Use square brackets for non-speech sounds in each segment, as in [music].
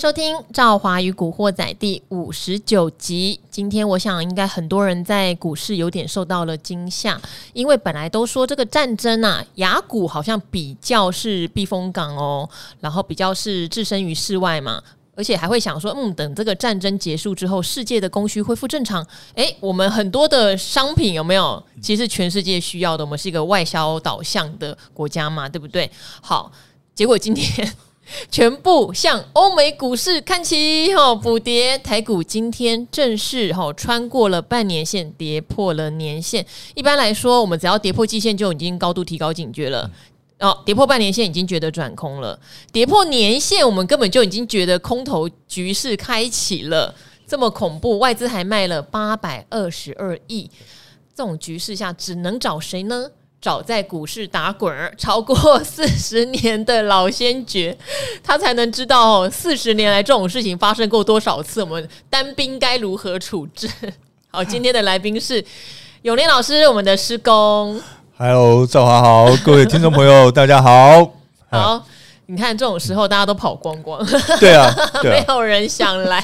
收听《赵华与古惑仔》第五十九集。今天我想，应该很多人在股市有点受到了惊吓，因为本来都说这个战争啊，雅股好像比较是避风港哦，然后比较是置身于世外嘛，而且还会想说，嗯，等这个战争结束之后，世界的供需恢复正常，诶，我们很多的商品有没有？其实全世界需要的，我们是一个外销导向的国家嘛，对不对？好，结果今天。全部向欧美股市看齐，哈，补跌。台股今天正式哈穿过了半年线，跌破了年线。一般来说，我们只要跌破季线，就已经高度提高警觉了。哦，跌破半年线已经觉得转空了，跌破年线，我们根本就已经觉得空头局势开启了。这么恐怖，外资还卖了八百二十二亿。这种局势下，只能找谁呢？找在股市打滚儿超过 [laughs] 四十年的老先觉，他才能知道哦，四十年来这种事情发生过多少次，我们单兵该如何处置？[laughs] 好，今天的来宾是永年老师，我们的师公。Hello，赵华好，各位听众朋友，[laughs] 大家好。好，你看这种时候大家都跑光光，对啊，对啊没有人想来，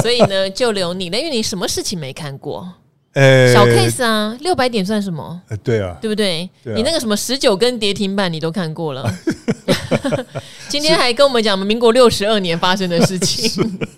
所以呢，就留你了，因为你什么事情没看过。欸、小 case 啊，六百点算什么？欸、对啊，对不对？对啊、你那个什么十九根跌停板，你都看过了。[laughs] 今天还跟我们讲民国六十二年发生的事情。[laughs] [laughs]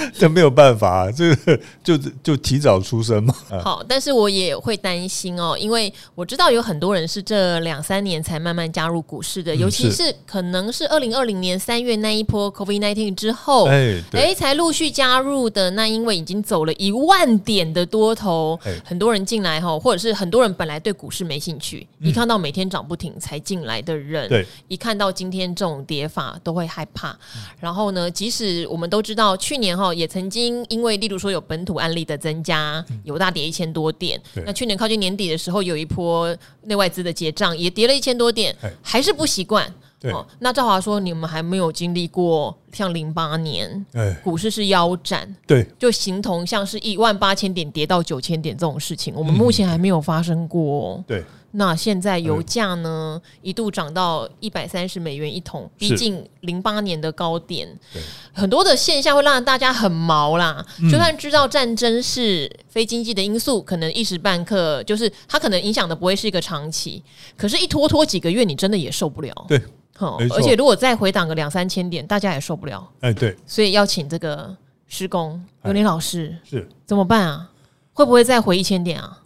[laughs] 这没有办法，这个就就提早出生嘛。[laughs] 好，但是我也会担心哦，因为我知道有很多人是这两三年才慢慢加入股市的，尤其是可能是二零二零年三月那一波 COVID nineteen 之后，哎，哎，才陆续加入的。那因为已经走了一万点的多头，很多人进来哈，或者是很多人本来对股市没兴趣，一看到每天涨不停才进来的人，对，一看到今天这种跌法都会害怕。然后呢，即使我们都知道去年哈。也曾经因为，例如说有本土案例的增加，有大跌一千多点。那去年靠近年底的时候，有一波内外资的结账，也跌了一千多点，还是不习惯。哦，那赵华说，你们还没有经历过像零八年，股市是腰斩，对，就形同像是一万八千点跌到九千点这种事情，我们目前还没有发生过。对。那现在油价呢，一度涨到一百三十美元一桶，逼近零八年的高点。很多的现象会让大家很毛啦。就算知道战争是非经济的因素，可能一时半刻就是它可能影响的不会是一个长期，可是，一拖拖几个月，你真的也受不了。对，好，而且如果再回档个两三千点，大家也受不了。哎，对，所以要请这个施工刘林老师是怎么办啊？会不会再回一千点啊？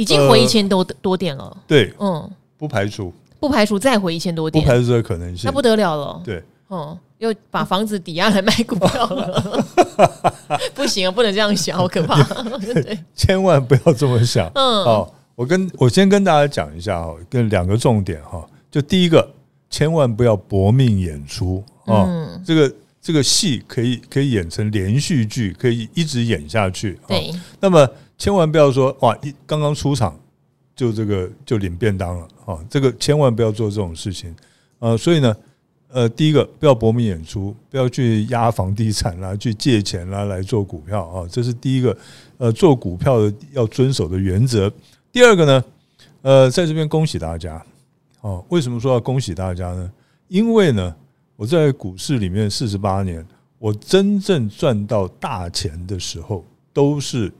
已经回一千多多点了，对，嗯，不排除，不排除再回一千多点，不排除这个可能性，那不得了了，对，嗯，又把房子抵押来卖股票了，[laughs] 不行啊，不能这样想，好可怕，[laughs] 对，千万不要这么想，嗯，哦，我跟我先跟大家讲一下哈，跟两个重点哈，就第一个，千万不要搏命演出。啊，这个这个戏可以可以演成连续剧，可以一直演下去，对，那么。千万不要说哇！一刚刚出场就这个就领便当了啊！这个千万不要做这种事情。呃，所以呢，呃，第一个不要搏命演出，不要去压房地产啦，去借钱啦来做股票啊，这是第一个。呃，做股票的要遵守的原则。第二个呢，呃，在这边恭喜大家哦。为什么说要恭喜大家呢？因为呢，我在股市里面四十八年，我真正赚到大钱的时候都是。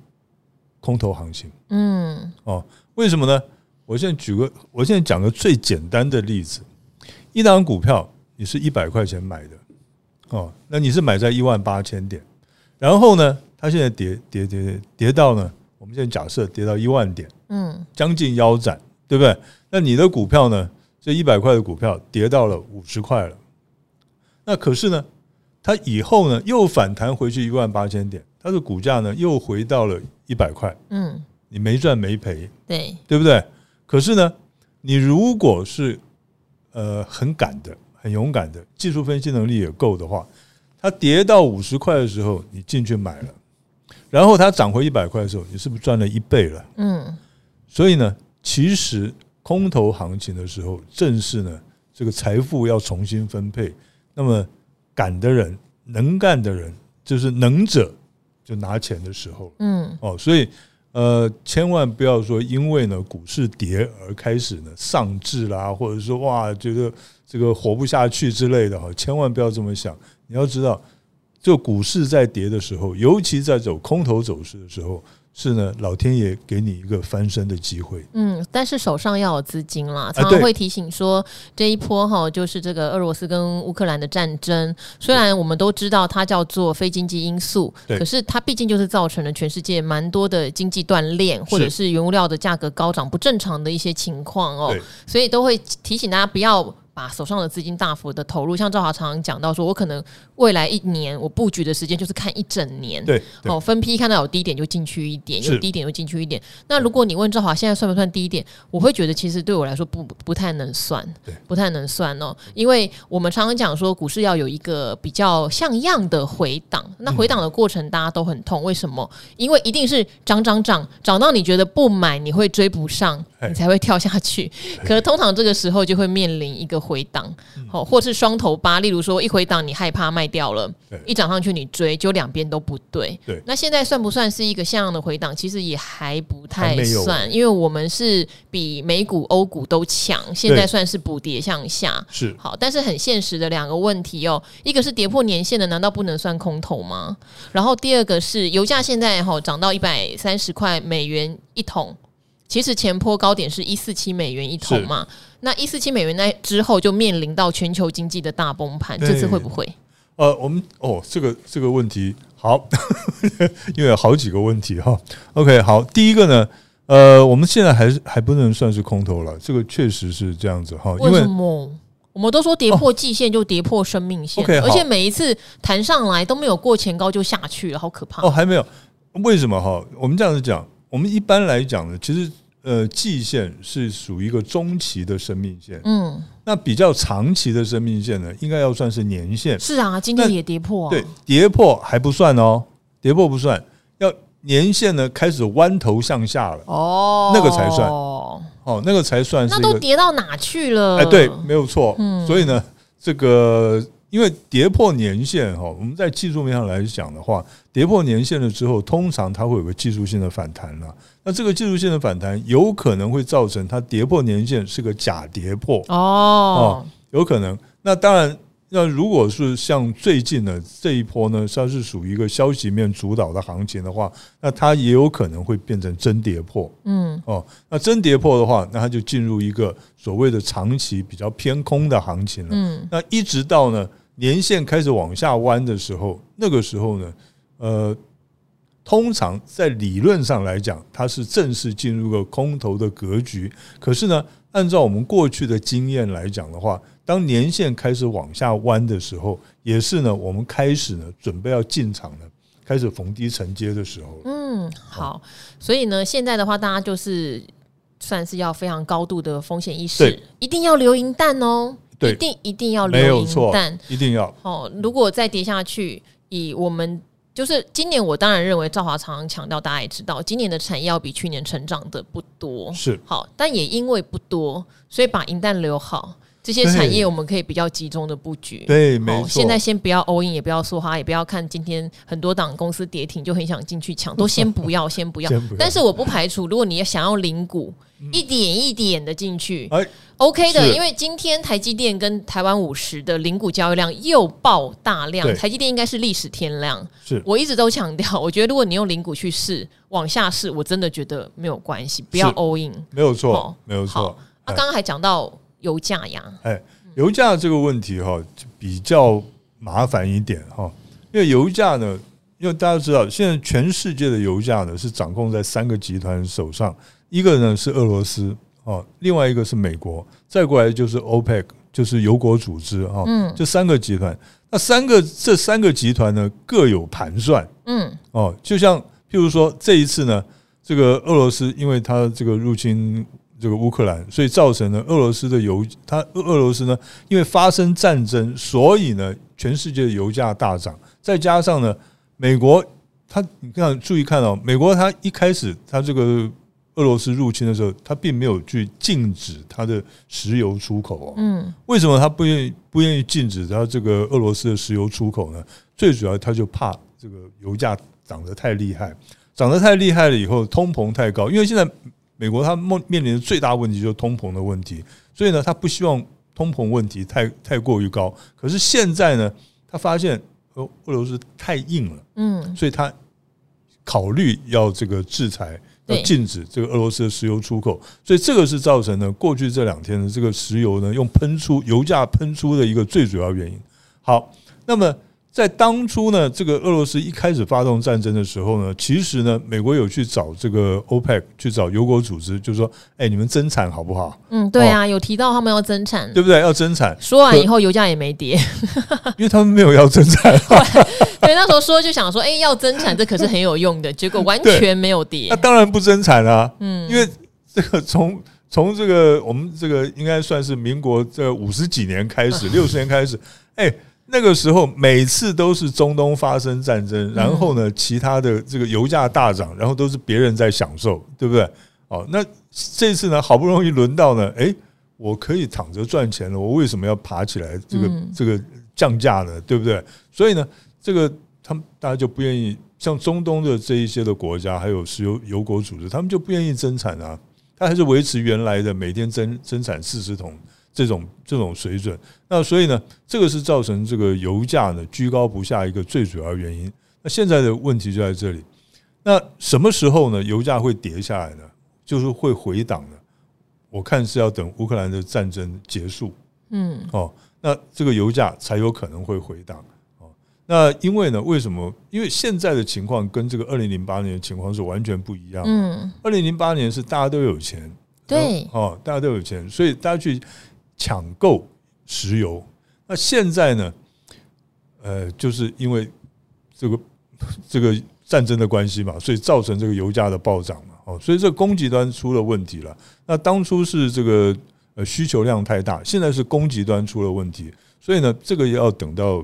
空头行。情，嗯，哦，为什么呢？我现在举个，我现在讲个最简单的例子，一档股票你是一百块钱买的，哦，那你是买在一万八千点，然后呢，它现在跌跌跌跌跌到呢，我们现在假设跌到一万点，嗯，将近腰斩，对不对？那你的股票呢，这一百块的股票跌到了五十块了，那可是呢，它以后呢又反弹回去一万八千点，它的股价呢又回到了。一百块，嗯，你没赚没赔，对，对不对？可是呢，你如果是呃很敢的、很勇敢的，技术分析能力也够的话，它跌到五十块的时候，你进去买了，然后它涨回一百块的时候，你是不是赚了一倍了？嗯，所以呢，其实空头行情的时候，正是呢这个财富要重新分配，那么敢的人、能干的人，就是能者。就拿钱的时候，嗯，哦，所以，呃，千万不要说因为呢股市跌而开始呢丧志啦，或者说哇觉得这个活不下去之类的哈，千万不要这么想。你要知道，就股市在跌的时候，尤其在走空头走势的时候。是呢，老天爷给你一个翻身的机会。嗯，但是手上要有资金啦。常常会提醒说，这一波哈，就是这个俄罗斯跟乌克兰的战争。虽然我们都知道它叫做非经济因素，可是它毕竟就是造成了全世界蛮多的经济断裂，或者是原物料的价格高涨不正常的一些情况哦。所以都会提醒大家不要。把手上的资金大幅的投入，像赵华常常讲到说，我可能未来一年我布局的时间就是看一整年，对，哦，分批看到有低点就进去一点，有低点就进去一点。那如果你问赵华现在算不算低点，我会觉得其实对我来说不不太能算，对，不太能算哦，因为我们常常讲说股市要有一个比较像样的回档，那回档的过程大家都很痛，为什么？因为一定是涨涨涨，涨到你觉得不买你会追不上，你才会跳下去。可是通常这个时候就会面临一个。回档，好，或是双头八，例如说一回档你害怕卖掉了，一涨上去你追，就两边都不对。对，那现在算不算是一个像样的回档？其实也还不太算，因为我们是比美股、欧股都强，现在算是补跌向下。是好，但是很现实的两个问题哦，一个是跌破年限的，难道不能算空头吗？然后第二个是油价现在哈涨到一百三十块美元一桶。其实前坡高点是一四七美元一桶嘛，那一四七美元那之后就面临到全球经济的大崩盘，这次会不会？呃，我们哦，这个这个问题好，[laughs] 因为有好几个问题哈。OK，好，第一个呢，呃，我们现在还是还不能算是空头了，这个确实是这样子哈。为什么？我们都说跌破季线就跌破生命线，而且每一次弹上来都没有过前高就下去了，好可怕。哦，还没有？为什么哈？我们这样子讲，我们一般来讲呢，其实。呃，季线是属于一个中期的生命线，嗯，那比较长期的生命线呢，应该要算是年线。是啊，今天也跌破啊。对，跌破还不算哦，跌破不算，要年线呢开始弯头向下了，哦，那个才算，哦，那个才算是。那都跌到哪去了？哎，对，没有错。嗯，所以呢，这个。因为跌破年线哈，我们在技术面上来讲的话，跌破年线了之后，通常它会有个技术性的反弹了。那这个技术性的反弹有可能会造成它跌破年线是个假跌破哦，有可能。那当然，那如果是像最近的这一波呢，它是属于一个消息面主导的行情的话，那它也有可能会变成真跌破。嗯，哦，那真跌破的话，那它就进入一个所谓的长期比较偏空的行情了。嗯，那一直到呢。年线开始往下弯的时候，那个时候呢，呃，通常在理论上来讲，它是正式进入个空头的格局。可是呢，按照我们过去的经验来讲的话，当年线开始往下弯的时候，也是呢，我们开始呢准备要进场了，开始逢低承接的时候。嗯，好，所以呢，现在的话，大家就是算是要非常高度的风险意识，一定要留银弹哦。对，一定一定要留银弹，一定要。哦。如果再跌下去，以我们就是今年，我当然认为赵华常常强调，大家也知道，今年的产业要比去年成长的不多，是。好，但也因为不多，所以把银弹留好，这些产业我们可以比较集中的布局。对，没错。现在先不要 all in，也不要说哈，也不要看今天很多档公司跌停就很想进去抢，都先不要，[laughs] 先不要。但是我不排除，如果你想要领股。一点一点的进去，OK 的，因为今天台积电跟台湾五十的零股交易量又爆大量，台积电应该是历史天量。是我一直都强调，[laughs] 我觉得如果你用零股去试往下试，我真的觉得没有关系，不要 all in，没有错，没有错。那刚刚还讲到油价呀，哎，油价这个问题哈，比较麻烦一点哈，因为油价呢，因为大家知道，现在全世界的油价呢是掌控在三个集团手上。一个呢是俄罗斯哦，另外一个是美国，再过来就是 OPEC，就是油国组织啊，嗯，这三个集团，那三个这三个集团呢各有盘算，嗯，哦，就像譬如说这一次呢，这个俄罗斯因为它这个入侵这个乌克兰，所以造成了俄罗斯的油，它俄罗斯呢因为发生战争，所以呢全世界的油价大涨，再加上呢美国，它你看注意看哦，美国它一开始它这个。俄罗斯入侵的时候，它并没有去禁止它的石油出口哦。嗯，为什么它不愿意不愿意禁止它这个俄罗斯的石油出口呢？最主要它就怕这个油价涨得太厉害，涨得太厉害了以后，通膨太高，因为现在美国它面面临的最大问题就是通膨的问题，所以呢，他不希望通膨问题太太过于高。可是现在呢，他发现俄俄罗斯太硬了，嗯，所以他考虑要这个制裁，要禁止这个俄罗斯的石油出口，所以这个是造成呢过去这两天的这个石油呢用喷出油价喷出的一个最主要原因。好，那么。在当初呢，这个俄罗斯一开始发动战争的时候呢，其实呢，美国有去找这个 OPEC 去找油国组织，就是说，哎，你们增产好不好？嗯，对啊，有提到他们要增产，对不对？要增产。说完以后，油价也没跌，[laughs] 因为他们没有要增产。[laughs] 对，那时候说就想说，哎，要增产，这可是很有用的，结果完全没有跌。那当然不增产啊，嗯，因为这个从从这个我们这个应该算是民国这五十几年开始，[laughs] 六十年开始，哎。那个时候每次都是中东发生战争，然后呢，其他的这个油价大涨，然后都是别人在享受，对不对？哦，那这次呢，好不容易轮到呢，诶，我可以躺着赚钱了，我为什么要爬起来这个这个降价呢？对不对？所以呢，这个他们大家就不愿意，像中东的这一些的国家，还有石油油国组织，他们就不愿意增产啊，他还是维持原来的每天增增产四十桶。这种这种水准，那所以呢，这个是造成这个油价呢居高不下一个最主要原因。那现在的问题就在这里，那什么时候呢？油价会跌下来呢？就是会回档的。我看是要等乌克兰的战争结束，嗯，哦，那这个油价才有可能会回档。哦，那因为呢，为什么？因为现在的情况跟这个二零零八年的情况是完全不一样。嗯，二零零八年是大家都有钱，对，哦，大家都有钱，所以大家去。抢购石油，那现在呢？呃，就是因为这个 [laughs] 这个战争的关系嘛，所以造成这个油价的暴涨嘛。哦，所以这供给端出了问题了。那当初是这个呃需求量太大，现在是供给端出了问题。所以呢，这个要等到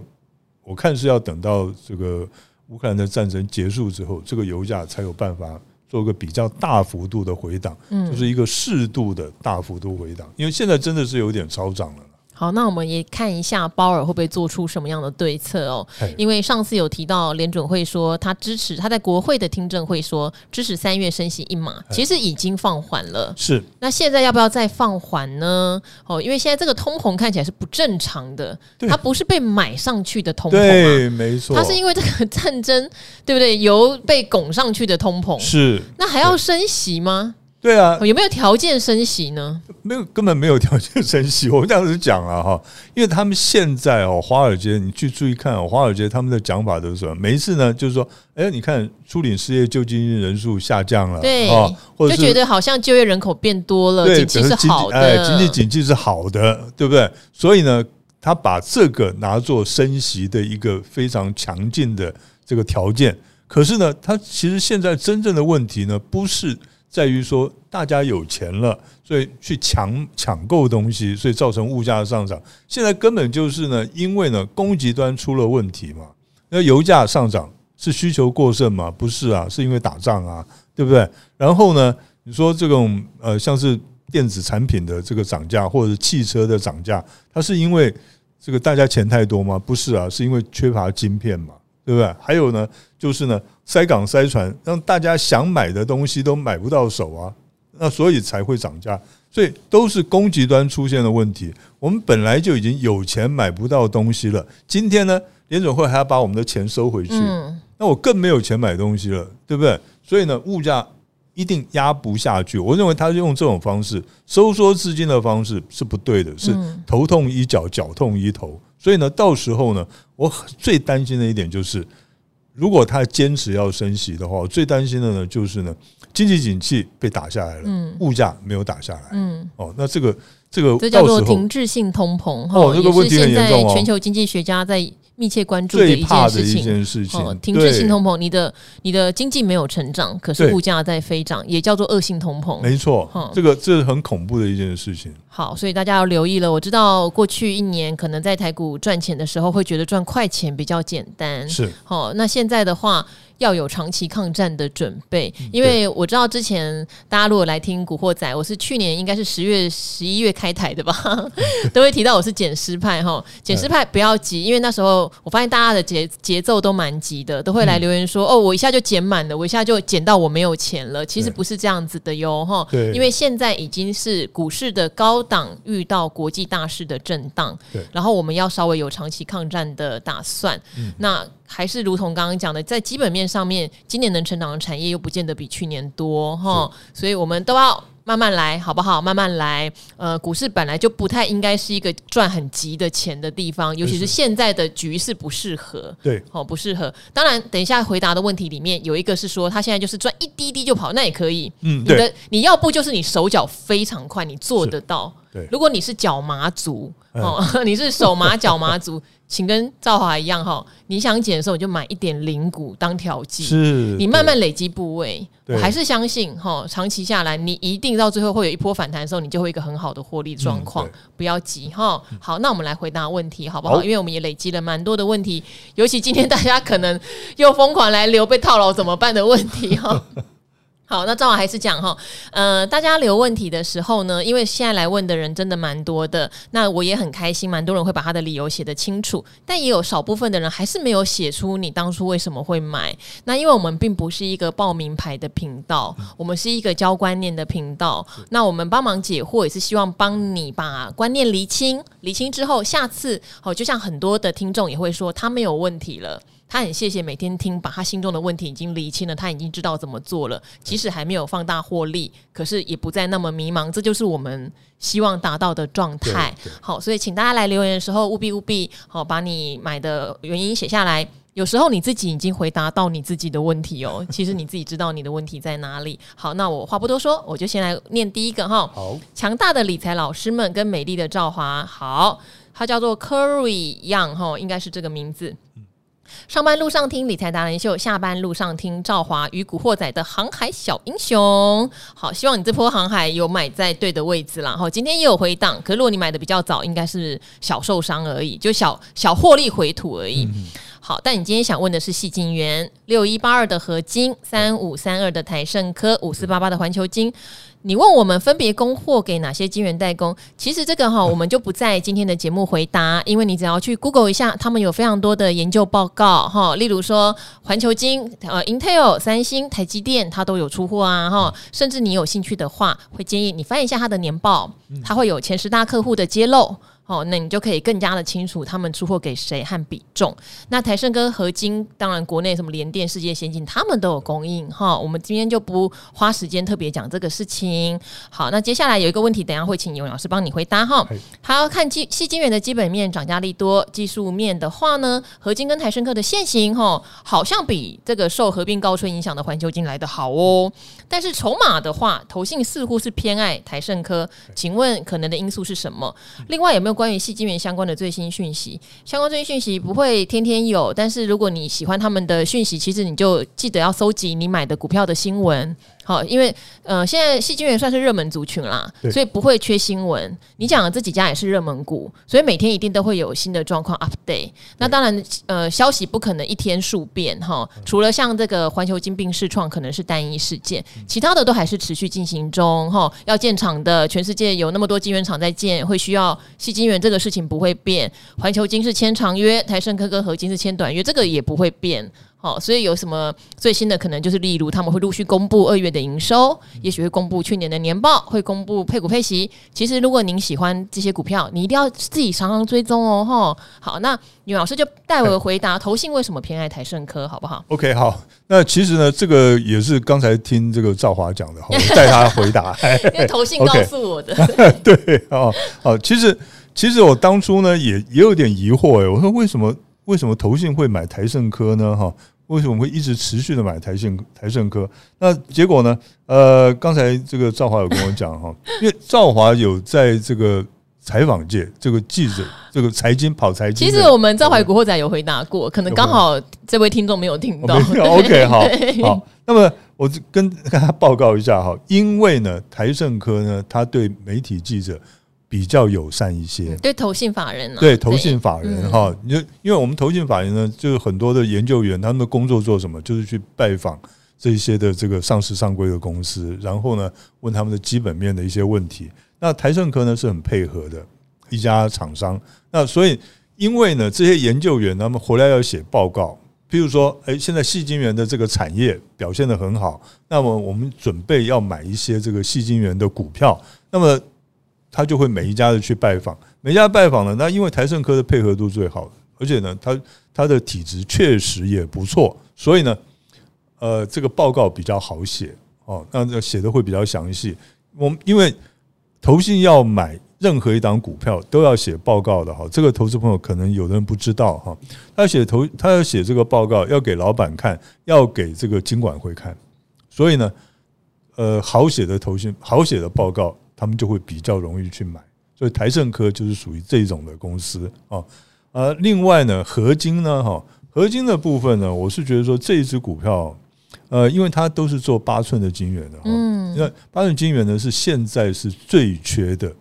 我看是要等到这个乌克兰的战争结束之后，这个油价才有办法。做个比较大幅度的回档，就是一个适度的大幅度回档，因为现在真的是有点超涨了。好，那我们也看一下鲍尔会不会做出什么样的对策哦？因为上次有提到联准会说他支持，他在国会的听证会说支持三月升息一码，其实已经放缓了。是，那现在要不要再放缓呢？哦，因为现在这个通膨看起来是不正常的，它不是被买上去的通膨，对，没错，它是因为这个战争，对不对？由被拱上去的通膨，是，那还要升息吗？对啊，有没有条件升息呢？没有，根本没有条件升息。[laughs] 我们这样子讲了哈，因为他们现在哦，华尔街，你去注意看哦，华尔街他们的讲法都是什么？每一次呢，就是说，哎，你看，初领失业救济金人数下降了，对，或者就觉得好像就业人口变多了，对，经济是好的，哎，经济景气是好的，对不对？所以呢，他把这个拿做升息的一个非常强劲的这个条件。可是呢，他其实现在真正的问题呢，不是。在于说，大家有钱了，所以去抢抢购东西，所以造成物价的上涨。现在根本就是呢，因为呢，供给端出了问题嘛。那油价上涨是需求过剩吗？不是啊，是因为打仗啊，对不对？然后呢，你说这种呃，像是电子产品的这个涨价，或者汽车的涨价，它是因为这个大家钱太多吗？不是啊，是因为缺乏晶片嘛。对不对？还有呢，就是呢，塞港塞船，让大家想买的东西都买不到手啊，那所以才会涨价，所以都是供给端出现的问题。我们本来就已经有钱买不到东西了，今天呢，联总会还要把我们的钱收回去，那我更没有钱买东西了，对不对？所以呢，物价一定压不下去。我认为他是用这种方式收缩资金的方式是不对的，是头痛医脚，脚痛医头。所以呢，到时候呢，我最担心的一点就是，如果他坚持要升息的话，我最担心的呢就是呢，经济景气被打下来了，物价没有打下来，嗯，哦，那这个这个这叫做停滞性通膨，哦，这个问题很严重哦，全球经济学家在。密切关注的一件事情，哦，停滞性通膨，你的你的经济没有成长，可是物价在飞涨，也叫做恶性通膨。没错，这个这是很恐怖的一件事情。好，所以大家要留意了。我知道过去一年可能在台股赚钱的时候，会觉得赚快钱比较简单。是，好，那现在的话。要有长期抗战的准备，因为我知道之前大家如果来听《古惑仔》，我是去年应该是十月、十一月开台的吧，[laughs] 都会提到我是减湿派哈。减湿派不要急，因为那时候我发现大家的节节奏都蛮急的，都会来留言说：“哦，我一下就减满了，我一下就减到我没有钱了。”其实不是这样子的哟哈。对，因为现在已经是股市的高档遇到国际大势的震荡，对，然后我们要稍微有长期抗战的打算。那还是如同刚刚讲的，在基本面上面，今年能成长的产业又不见得比去年多哈，所以我们都要慢慢来，好不好？慢慢来。呃，股市本来就不太应该是一个赚很急的钱的地方，尤其是现在的局势不适合。对，好，不适合。当然，等一下回答的问题里面有一个是说，他现在就是赚一滴滴就跑，那也可以。嗯，对。你的你要不就是你手脚非常快，你做得到。对，如果你是脚麻族，哦，[laughs] 你是手麻脚麻族。请跟赵华一样哈，你想减的时候，你就买一点零股当调剂，是你慢慢累积部位。我还是相信哈，长期下来，你一定到最后会有一波反弹的时候，你就会一个很好的获利状况。不要急哈。好，那我们来回答问题好不好？因为我们也累积了蛮多的问题，尤其今天大家可能又疯狂来留被套牢怎么办的问题哈。[laughs] 好，那照我还是讲哈，呃，大家留问题的时候呢，因为现在来问的人真的蛮多的，那我也很开心，蛮多人会把他的理由写得清楚，但也有少部分的人还是没有写出你当初为什么会买。那因为我们并不是一个报名牌的频道，我们是一个教观念的频道，那我们帮忙解惑也是希望帮你把观念厘清，厘清之后，下次哦，就像很多的听众也会说他没有问题了。他很谢谢每天听，把他心中的问题已经理清了，他已经知道怎么做了。即使还没有放大获利，可是也不再那么迷茫。这就是我们希望达到的状态。好，所以请大家来留言的时候，务必务必好把你买的原因写下来。有时候你自己已经回答到你自己的问题哦，[laughs] 其实你自己知道你的问题在哪里。好，那我话不多说，我就先来念第一个哈。好，强大的理财老师们跟美丽的赵华，好，他叫做 Curry Young 哈，应该是这个名字。上班路上听理财达人秀，下班路上听赵华与古惑仔的航海小英雄。好，希望你这波航海有买在对的位置啦。好，今天也有回档，可是如果你买的比较早，应该是小受伤而已，就小小获利回吐而已。嗯、好，但你今天想问的是细金元六一八二的合金，三五三二的台盛科，五四八八的环球晶。你问我们分别供货给哪些晶圆代工？其实这个哈，我们就不在今天的节目回答，因为你只要去 Google 一下，他们有非常多的研究报告哈。例如说，环球晶、呃，Intel、三星、台积电，它都有出货啊哈。甚至你有兴趣的话，会建议你翻一下它的年报，它会有前十大客户的揭露。哦，那你就可以更加的清楚他们出货给谁和比重。那台盛跟合金，当然国内什么联电、世界先进，他们都有供应哈。我们今天就不花时间特别讲这个事情。好，那接下来有一个问题，等下会请尤老师帮你回答哈。还要看基细晶圆的基本面涨价力多，技术面的话呢，合金跟台盛科的现行哈，好像比这个受合并高春影响的环球金来的好哦。但是筹码的话，投信似乎是偏爱台盛科，请问可能的因素是什么？另外有没有？关于细晶圆相关的最新讯息，相关最新讯息不会天天有，但是如果你喜欢他们的讯息，其实你就记得要搜集你买的股票的新闻。好，因为呃，现在矽晶圆算是热门族群啦，所以不会缺新闻。你讲的这几家也是热门股，所以每天一定都会有新的状况 update。那当然，呃，消息不可能一天数变哈。除了像这个环球金并视创可能是单一事件，其他的都还是持续进行中哈。要建厂的，全世界有那么多晶圆厂在建，会需要细晶圆这个事情不会变。环球金是签长约，台盛科跟合金是签短约，这个也不会变。好，所以有什么最新的可能就是，例如他们会陆续公布二月的营收，也许会公布去年的年报，会公布配股配息。其实如果您喜欢这些股票，你一定要自己常常追踪哦。哈，好，那女老师就代为回答投信为什么偏爱台盛科，好不好？OK，好。那其实呢，这个也是刚才听这个赵华讲的，[laughs] 我带他回答，[laughs] 因为投信告诉我的。[laughs] 对，哦，好，其实其实我当初呢也也有点疑惑哎，我说为什么？为什么投信会买台盛科呢？哈，为什么会一直持续的买台胜台盛科？那结果呢？呃，刚才这个赵华有跟我讲哈，[laughs] 因为赵华有在这个采访界，这个记者，这个财经跑财经。其实我们赵怀古惑仔有回答过，可能刚好这位听众没有听到。OK，[laughs] 好，好。那么我就跟跟他报告一下哈，因为呢，台盛科呢，他对媒体记者。比较友善一些。对投信法人、啊，对投信法人哈，因、嗯、因为我们投信法人呢，就是很多的研究员，他们的工作做什么？就是去拜访这些的这个上市上柜的公司，然后呢，问他们的基本面的一些问题。那台盛科呢是很配合的一家厂商。那所以，因为呢，这些研究员他们回来要写报告。譬如说，哎，现在细晶圆的这个产业表现得很好，那么我们准备要买一些这个细晶圆的股票，那么他就会每一家的去拜访，每家拜访呢，那因为台盛科的配合度最好，而且呢，他他的体质确实也不错，所以呢，呃，这个报告比较好写哦，那写的会比较详细。我们因为投信要买。任何一档股票都要写报告的哈，这个投资朋友可能有的人不知道哈，他写投他要写这个报告，要给老板看，要给这个经管会看，所以呢，呃，好写的投信好写的报告，他们就会比较容易去买，所以台盛科就是属于这种的公司啊。呃，另外呢，合金呢哈，合金的部分呢，我是觉得说这一只股票，呃，因为它都是做八寸的晶圆的，嗯，那八寸晶圆呢是现在是最缺的。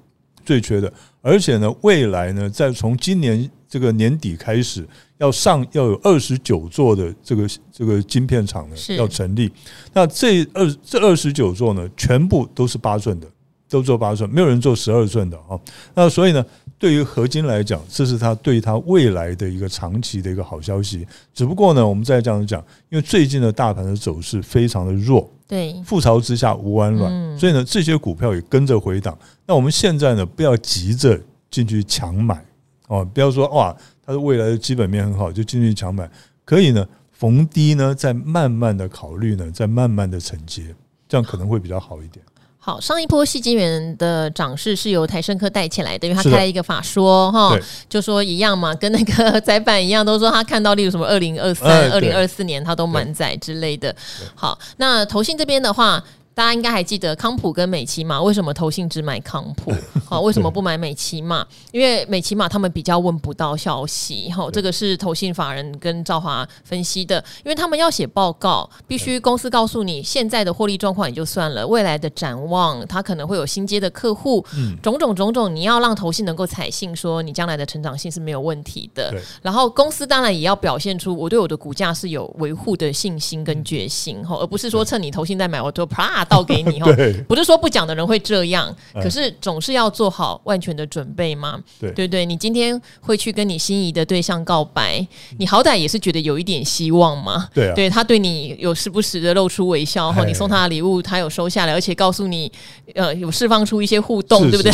最缺的，而且呢，未来呢，在从今年这个年底开始，要上要有二十九座的这个这个晶片厂呢要成立。那这二这二十九座呢，全部都是八寸的，都做八寸，没有人做十二寸的啊。那所以呢，对于合金来讲，这是它对它未来的一个长期的一个好消息。只不过呢，我们再这样讲，因为最近的大盘的走势非常的弱。对，覆巢之下无完卵，所以呢，这些股票也跟着回档。那我们现在呢，不要急着进去抢买哦，不要说哇，它的未来的基本面很好，就进去抢买。可以呢，逢低呢，再慢慢的考虑呢，再慢慢的承接，这样可能会比较好一点。好，上一波戏金元的涨势是由台生科带起来的，因为他开了一个法说哈，就说一样嘛，跟那个 [laughs] 载板一样，都说他看到例如什么二零二三、二零二四年他都满载之类的。好，那投信这边的话。大家应该还记得康普跟美琪玛为什么投信只买康普？[laughs] 好，为什么不买美琪玛？因为美琪玛他们比较问不到消息。好，这个是投信法人跟赵华分析的，因为他们要写报告，必须公司告诉你现在的获利状况也就算了，未来的展望，他可能会有新接的客户，种种种种，你要让投信能够采信说你将来的成长性是没有问题的。然后公司当然也要表现出我对我的股价是有维护的信心跟决心，哈，而不是说趁你投信在买，我就啪。倒给你 [laughs] 哈，不是说不讲的人会这样，可是总是要做好万全的准备嘛。对对对，你今天会去跟你心仪的对象告白，你好歹也是觉得有一点希望嘛。对啊，对他对你有时不时的露出微笑后，你送他的礼物他有收下来，而且告诉你呃有释放出一些互动，对不对？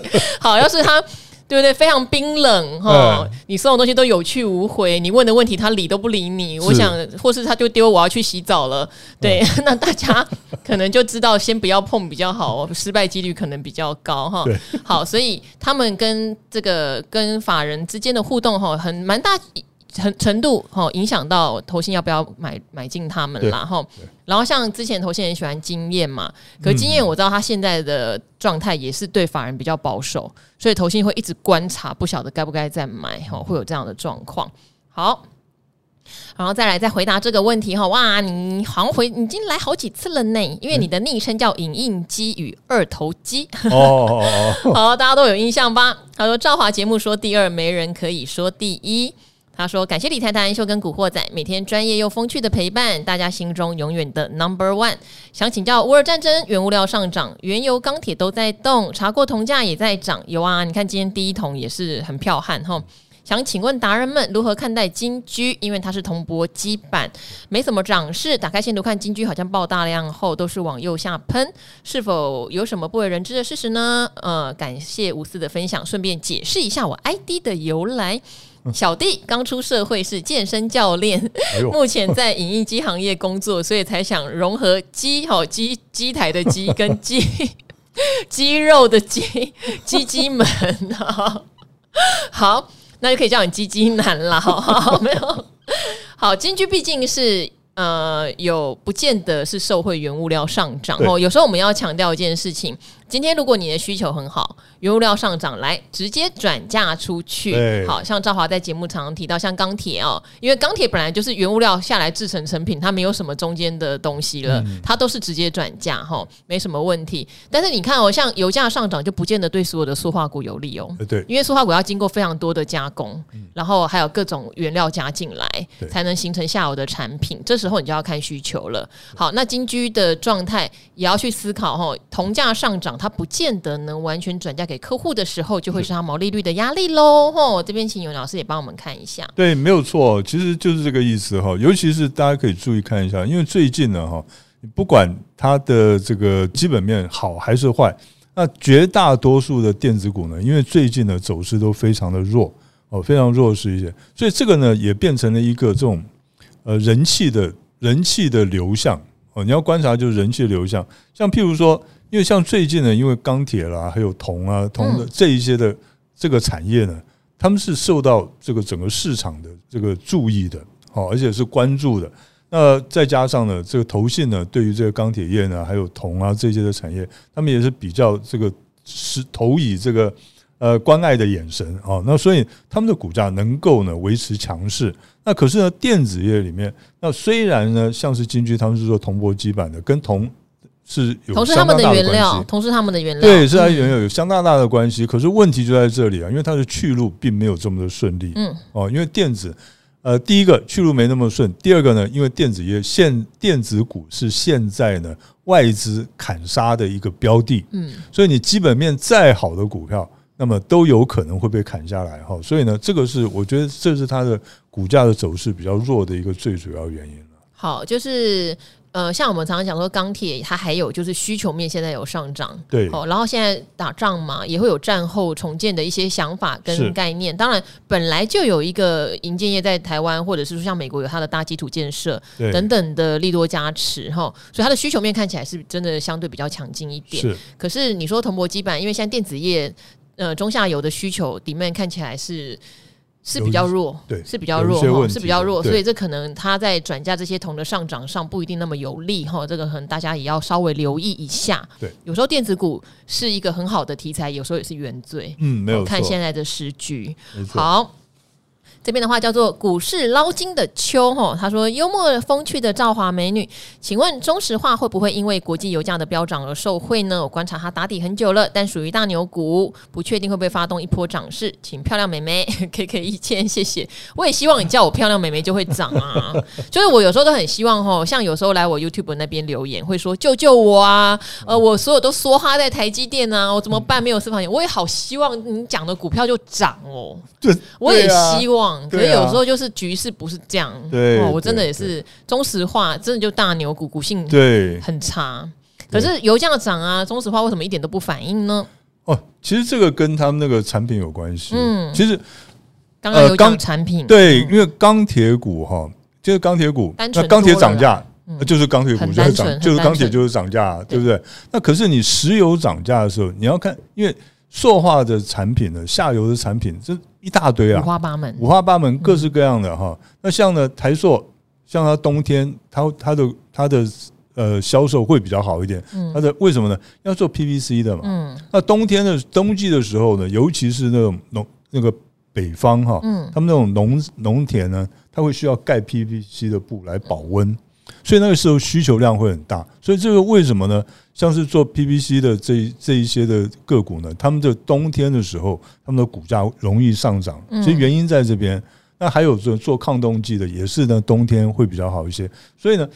[laughs] 好，要是他。对不对？非常冰冷哈，你送的东西都有去无回，你问的问题他理都不理你。我想，或是他就丢，我要去洗澡了。对，[laughs] 那大家可能就知道，先不要碰比较好，失败几率可能比较高哈。好，所以他们跟这个跟法人之间的互动哈，很蛮大。程程度哈，影响到投信要不要买买进他们啦哈。然后像之前投信很喜欢经验嘛，可是经验我知道他现在的状态也是对法人比较保守，所以投信会一直观察，不晓得该不该再买哈，会有这样的状况。好，然后再来再回答这个问题哈。哇，你好像回已经来好几次了呢，因为你的昵称叫影印机与二头肌哦。[laughs] 好，大家都有印象吧？他说赵华节目说第二，没人可以说第一。他说：“感谢理财达人秀跟古惑仔每天专业又风趣的陪伴，大家心中永远的 Number One。想请教，乌尔战争、原物料上涨、原油、钢铁都在动，查过铜价也在涨。有啊，你看今天第一桶也是很彪悍哈。想请问达人们如何看待金居？因为它是铜箔基板，没什么涨势。打开线图看金居好像爆大量后都是往右下喷，是否有什么不为人知的事实呢？呃，感谢无私的分享，顺便解释一下我 ID 的由来。” [laughs] 小弟刚出社会是健身教练，[laughs] 目前在影印机行业工作，所以才想融合机好机机台的机跟肌肌 [laughs] 肉的肌鸡鸡们啊。好，那就可以叫你肌肌男了。好，好，没有好，金居毕竟是。呃，有不见得是受惠原物料上涨哦。有时候我们要强调一件事情，今天如果你的需求很好，原物料上涨，来直接转嫁出去。好像赵华在节目常常提到，像钢铁哦，因为钢铁本来就是原物料下来制成成品，它没有什么中间的东西了，嗯、它都是直接转嫁哈，没什么问题。但是你看哦，像油价上涨，就不见得对所有的塑化股有利哦。对，因为塑化股要经过非常多的加工，然后还有各种原料加进来，才能形成下游的产品。这时候你就要看需求了。好，那金居的状态也要去思考哈，铜价上涨。它不见得能完全转嫁给客户的时候，就会是它毛利率的压力喽。吼，这边请尤老师也帮我们看一下。对，没有错，其实就是这个意思哈。尤其是大家可以注意看一下，因为最近呢哈，不管它的这个基本面好还是坏，那绝大多数的电子股呢，因为最近的走势都非常的弱哦，非常弱势一些，所以这个呢也变成了一个这种呃人气的人气的流向哦。你要观察就是人气的流向，像譬如说。因为像最近呢，因为钢铁啦，还有铜啊、铜的这一些的这个产业呢，他们是受到这个整个市场的这个注意的，好，而且是关注的。那再加上呢，这个投信呢，对于这个钢铁业呢，还有铜啊这些的产业，他们也是比较这个是投以这个呃关爱的眼神啊。那所以他们的股价能够呢维持强势。那可是呢，电子业里面，那虽然呢，像是金居他们是做铜箔基板的，跟铜。是有同时他们的原料，同是他们的原料，对，是它原料有相当大的关系。可是问题就在这里啊，因为它的去路并没有这么的顺利。嗯，哦，因为电子，呃，第一个去路没那么顺，第二个呢，因为电子业现电子股是现在呢外资砍杀的一个标的。嗯，所以你基本面再好的股票，那么都有可能会被砍下来哈。所以呢，这个是我觉得这是它的股价的走势比较弱的一个最主要原因了。好，就是。呃，像我们常常讲说钢铁，它还有就是需求面现在有上涨，对，哦，然后现在打仗嘛，也会有战后重建的一些想法跟概念。当然，本来就有一个银建业在台湾，或者是说像美国有它的大基础建设等等的利多加持哈，所以它的需求面看起来是真的相对比较强劲一点。是，可是你说铜箔基板，因为现在电子业呃中下游的需求 demand 看起来是。是比较弱，对，是比较弱哈，是比较弱，所以这可能它在转嫁这些铜的上涨上不一定那么有利哈，这个可能大家也要稍微留意一下。对，有时候电子股是一个很好的题材，有时候也是原罪。嗯，没有。看现在的时局，好。这边的话叫做股市捞金的秋吼，他说幽默风趣的赵华美女，请问中石化会不会因为国际油价的飙涨而受惠呢？我观察它打底很久了，但属于大牛股，不确定会不会发动一波涨势，请漂亮美眉 [laughs] 给给意见，谢谢。我也希望你叫我漂亮美眉就会涨啊，就是我有时候都很希望哈，像有时候来我 YouTube 那边留言会说救救我啊，呃，我所有都梭哈在台积电啊，我怎么办？没有私房钱，我也好希望你讲的股票就涨哦，对，我也希望。可是有时候就是局势不是这样，对，我真的也是中石化，真的就大牛股股性对很差。可是油价涨啊，中石化为什么一点都不反应呢？哦，其实这个跟他们那个产品有关系。嗯，其实刚刚有讲产品，对，因为钢铁股哈，就是钢铁股，那钢铁涨价，就是钢铁股就是涨，就是钢铁就是涨价，对不对？那可是你石油涨价的时候，你要看，因为塑化的产品呢，下游的产品这。一大堆啊，五花八门，五花八门，各式各样的哈。那像呢，台塑，像它冬天，它它的它的呃销售会比较好一点。它的为什么呢？要做 PVC 的嘛。嗯。那冬天的冬季的时候呢，尤其是那种农那个北方哈，嗯，他们那种农农田呢，它会需要盖 PVC 的布来保温。所以那个时候需求量会很大，所以这个为什么呢？像是做 PVC 的这这一些的个股呢，他们的冬天的时候，他们的股价容易上涨，其实原因在这边。那还有做做抗冻剂的，也是呢，冬天会比较好一些。所以呢，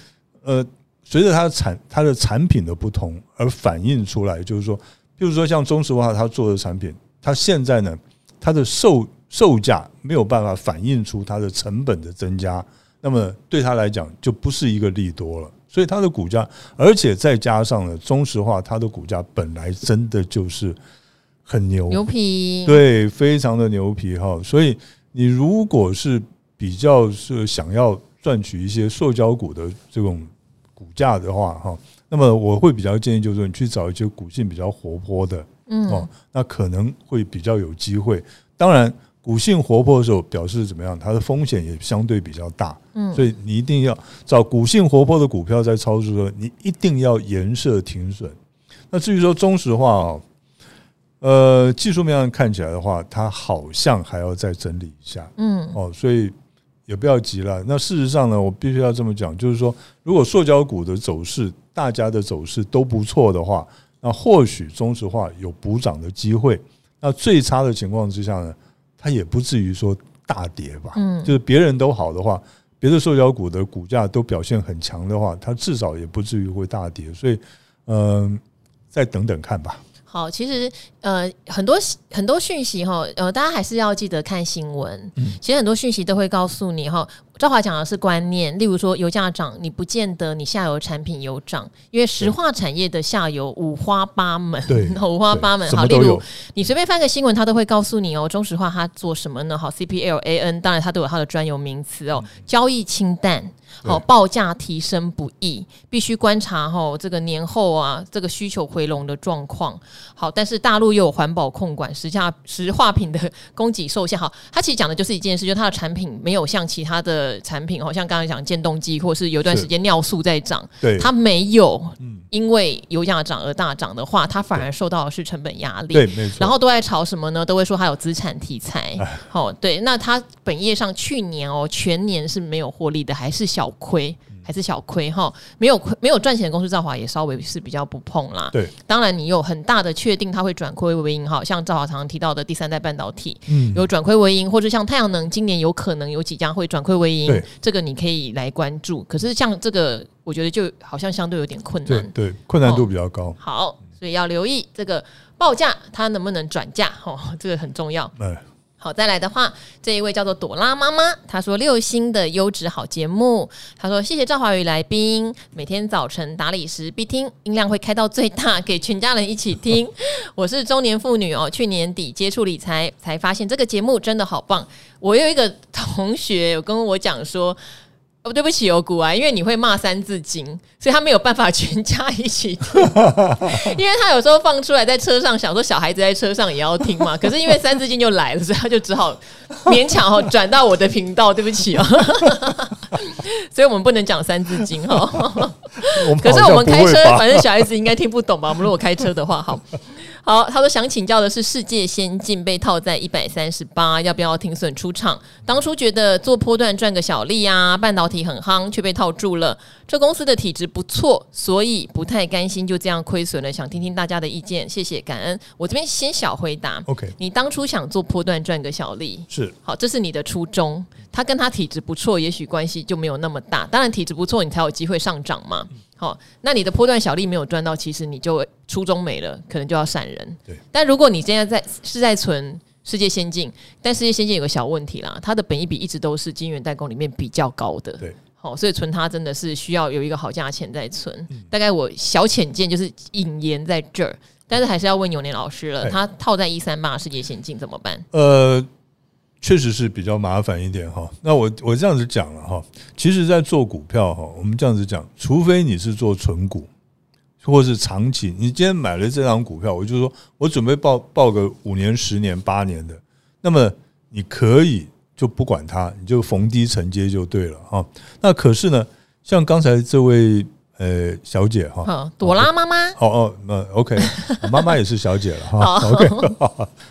呃，随着它的产它的产品的不同而反映出来，就是说，譬如说像中石化它做的产品，它现在呢，它的售售价没有办法反映出它的成本的增加。那么对它来讲就不是一个利多了，所以它的股价，而且再加上了，中石化它的股价本来真的就是很牛牛皮，对，非常的牛皮哈。所以你如果是比较是想要赚取一些塑胶股的这种股价的话哈，那么我会比较建议就是说你去找一些股性比较活泼的，嗯，哦，那可能会比较有机会。当然。股性活泼的时候，表示怎么样？它的风险也相对比较大，嗯，所以你一定要找股性活泼的股票在操作的时候，你一定要严设停损。那至于说中石化啊，呃，技术面上看起来的话，它好像还要再整理一下，嗯，哦，所以也不要急了。那事实上呢，我必须要这么讲，就是说，如果塑胶股的走势，大家的走势都不错的话，那或许中石化有补涨的机会。那最差的情况之下呢，它也不至于说大跌吧，嗯，就是别人都好的话。别的塑胶股的股价都表现很强的话，它至少也不至于会大跌，所以，嗯、呃，再等等看吧。好，其实呃很多很多讯息哈，呃大家还是要记得看新闻。嗯，其实很多讯息都会告诉你哈，赵华讲的是观念，例如说油价涨，你不见得你下游产品有涨，因为石化产业的下游五花八门，对，[laughs] 五花八门。好，例如你随便翻个新闻，它都会告诉你哦，中石化它做什么呢？好，CPLAN，当然它都有它的专有名词哦，交易清淡。好，报价提升不易，必须观察哈这个年后啊这个需求回笼的状况。好，但是大陆又有环保控管，石价石化品的供给受限。好，它其实讲的就是一件事，就是它的产品没有像其他的产品，好像刚才讲电动机，或是有一段时间尿素在涨，对，它没有因为油价涨而大涨的话，它反而受到的是成本压力。对，没错。然后都在炒什么呢？都会说它有资产题材。好，对，那它本业上去年哦全年是没有获利的，还是小。亏还是小亏哈，没有亏没有赚钱的公司，兆华也稍微是比较不碰啦。对，当然你有很大的确定它会转亏为盈哈，像兆华常常提到的第三代半导体，嗯，有转亏为盈，或者像太阳能今年有可能有几家会转亏为盈，这个你可以来关注。可是像这个，我觉得就好像相对有点困难，对，对，困难度比较高。好，所以要留意这个报价它能不能转价哈，这个很重要。好，再来的话，这一位叫做朵拉妈妈，她说六星的优质好节目，她说谢谢赵华宇来宾，每天早晨打理时必听，音量会开到最大，给全家人一起听。[laughs] 我是中年妇女哦，去年底接触理财，才发现这个节目真的好棒。我有一个同学有跟我讲说。哦，对不起哦，股啊，因为你会骂三字经，所以他没有办法全家一起听，[laughs] 因为他有时候放出来在车上，想说小孩子在车上也要听嘛，可是因为三字经就来了，所以他就只好勉强哦转到我的频道，对不起哦，[laughs] 所以我们不能讲三字经哈，[laughs] 可是我们开车，反正小孩子应该听不懂吧？我们如果开车的话，好。好，他说想请教的是世界先进被套在一百三十八，要不要停损出场？当初觉得做波段赚个小利啊，半导体很夯，却被套住了。这公司的体质不错，所以不太甘心就这样亏损了。想听听大家的意见，谢谢感恩。我这边先小回答，OK？你当初想做波段赚个小利，是好，这是你的初衷。他跟他体质不错，也许关系就没有那么大。当然体质不错，你才有机会上涨嘛。好，那你的波段小利没有赚到，其实你就初衷没了，可能就要闪人。对，但如果你现在在是在存世界先进，但世界先进有个小问题啦，它的本益比一直都是金元代工里面比较高的。对，好，所以存它真的是需要有一个好价钱在存。嗯、大概我小浅见就是引言在这儿，但是还是要问永年老师了，他套在一三八世界先进怎么办？呃。确实是比较麻烦一点哈。那我我这样子讲了哈，其实，在做股票哈，我们这样子讲，除非你是做纯股，或是长期，你今天买了这张股票，我就说我准备报报个五年、十年、八年的，那么你可以就不管它，你就逢低承接就对了哈。那可是呢，像刚才这位呃小姐哈，朵拉妈妈，哦哦，那 OK，妈妈也是小姐了哈。[laughs] OK，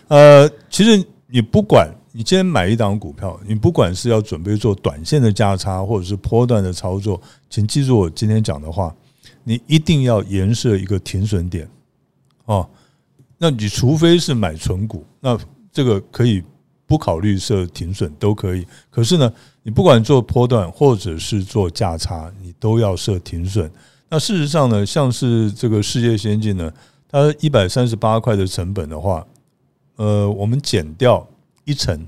呃，其实你不管。你今天买一档股票，你不管是要准备做短线的价差，或者是波段的操作，请记住我今天讲的话，你一定要严设一个停损点哦。那你除非是买存股，那这个可以不考虑设停损都可以。可是呢，你不管做波段或者是做价差，你都要设停损。那事实上呢，像是这个世界先进呢，它一百三十八块的成本的话，呃，我们减掉。一层